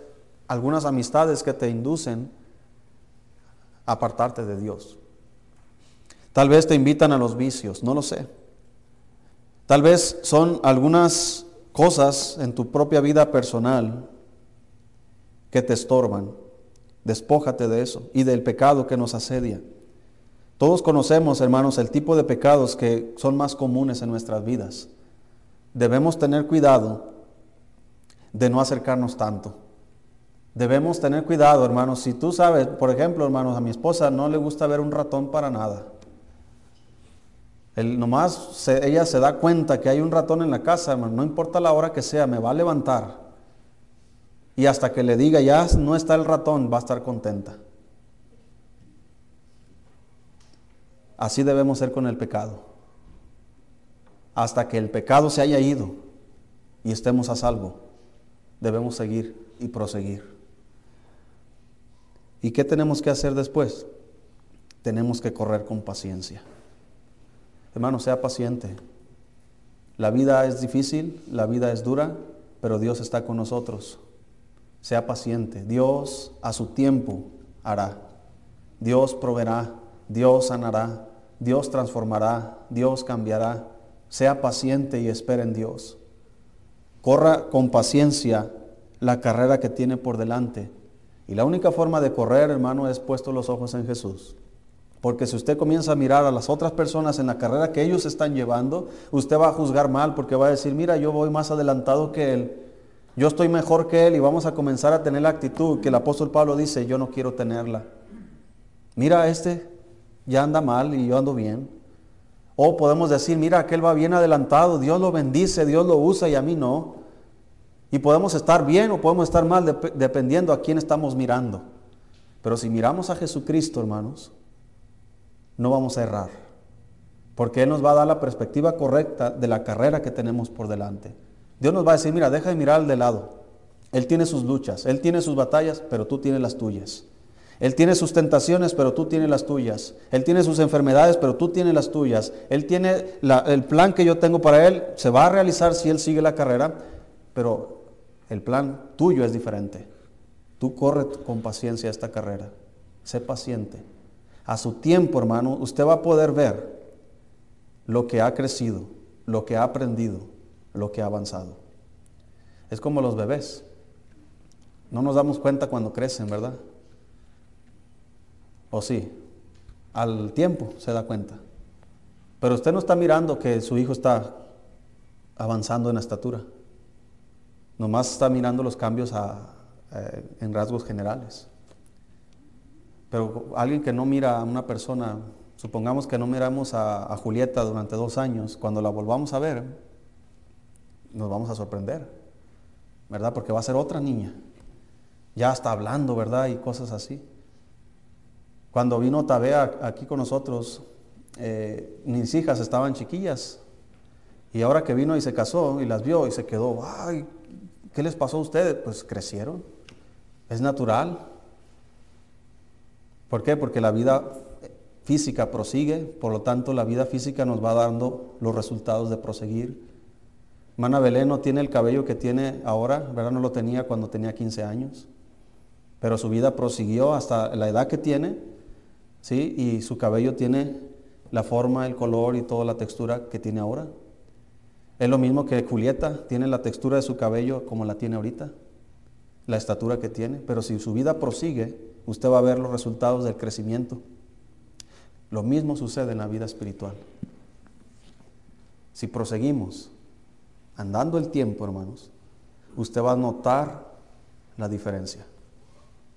algunas amistades que te inducen a apartarte de Dios. Tal vez te invitan a los vicios, no lo sé. Tal vez son algunas cosas en tu propia vida personal que te estorban. Despójate de eso y del pecado que nos asedia. Todos conocemos, hermanos, el tipo de pecados que son más comunes en nuestras vidas debemos tener cuidado de no acercarnos tanto. Debemos tener cuidado, hermanos. Si tú sabes, por ejemplo, hermanos, a mi esposa no le gusta ver un ratón para nada. El, nomás ella se da cuenta que hay un ratón en la casa, hermano, no importa la hora que sea, me va a levantar. Y hasta que le diga, ya no está el ratón, va a estar contenta. Así debemos ser con el pecado hasta que el pecado se haya ido y estemos a salvo. Debemos seguir y proseguir. ¿Y qué tenemos que hacer después? Tenemos que correr con paciencia. Hermano, sea paciente. La vida es difícil, la vida es dura, pero Dios está con nosotros. Sea paciente. Dios a su tiempo hará. Dios proveerá, Dios sanará, Dios transformará, Dios cambiará. Sea paciente y espera en Dios. Corra con paciencia la carrera que tiene por delante. Y la única forma de correr, hermano, es puesto los ojos en Jesús. Porque si usted comienza a mirar a las otras personas en la carrera que ellos están llevando, usted va a juzgar mal porque va a decir, mira, yo voy más adelantado que él, yo estoy mejor que él y vamos a comenzar a tener la actitud que el apóstol Pablo dice, yo no quiero tenerla. Mira, este ya anda mal y yo ando bien. O podemos decir, mira, aquel va bien adelantado, Dios lo bendice, Dios lo usa y a mí no. Y podemos estar bien o podemos estar mal dependiendo a quién estamos mirando. Pero si miramos a Jesucristo, hermanos, no vamos a errar. Porque Él nos va a dar la perspectiva correcta de la carrera que tenemos por delante. Dios nos va a decir, mira, deja de mirar al de lado. Él tiene sus luchas, Él tiene sus batallas, pero tú tienes las tuyas. Él tiene sus tentaciones, pero tú tienes las tuyas. Él tiene sus enfermedades, pero tú tienes las tuyas. Él tiene el plan que yo tengo para Él, se va a realizar si Él sigue la carrera, pero el plan tuyo es diferente. Tú corre con paciencia esta carrera. Sé paciente. A su tiempo, hermano, usted va a poder ver lo que ha crecido, lo que ha aprendido, lo que ha avanzado. Es como los bebés. No nos damos cuenta cuando crecen, ¿verdad? ¿O sí? Al tiempo se da cuenta. Pero usted no está mirando que su hijo está avanzando en estatura. Nomás está mirando los cambios eh, en rasgos generales. Pero alguien que no mira a una persona, supongamos que no miramos a, a Julieta durante dos años, cuando la volvamos a ver, nos vamos a sorprender, ¿verdad? Porque va a ser otra niña. Ya está hablando, ¿verdad? Y cosas así. Cuando vino Tabea aquí con nosotros, eh, mis hijas estaban chiquillas. Y ahora que vino y se casó y las vio y se quedó, ay, ¿qué les pasó a ustedes? Pues crecieron. Es natural. ¿Por qué? Porque la vida física prosigue, por lo tanto la vida física nos va dando los resultados de proseguir. Hermana Belén no tiene el cabello que tiene ahora, ¿verdad? No lo tenía cuando tenía 15 años. Pero su vida prosiguió hasta la edad que tiene, ¿sí? Y su cabello tiene la forma, el color y toda la textura que tiene ahora. Es lo mismo que Julieta, tiene la textura de su cabello como la tiene ahorita, la estatura que tiene. Pero si su vida prosigue, usted va a ver los resultados del crecimiento. Lo mismo sucede en la vida espiritual. Si proseguimos andando el tiempo, hermanos, usted va a notar la diferencia.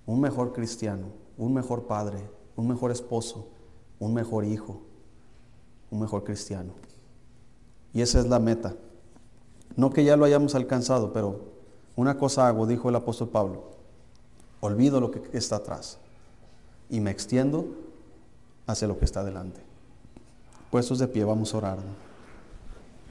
Un mejor cristiano, un mejor padre, un mejor esposo, un mejor hijo, un mejor cristiano. Y esa es la meta. No que ya lo hayamos alcanzado, pero una cosa hago, dijo el apóstol Pablo, olvido lo que está atrás y me extiendo hacia lo que está delante. Puestos de pie, vamos a orar.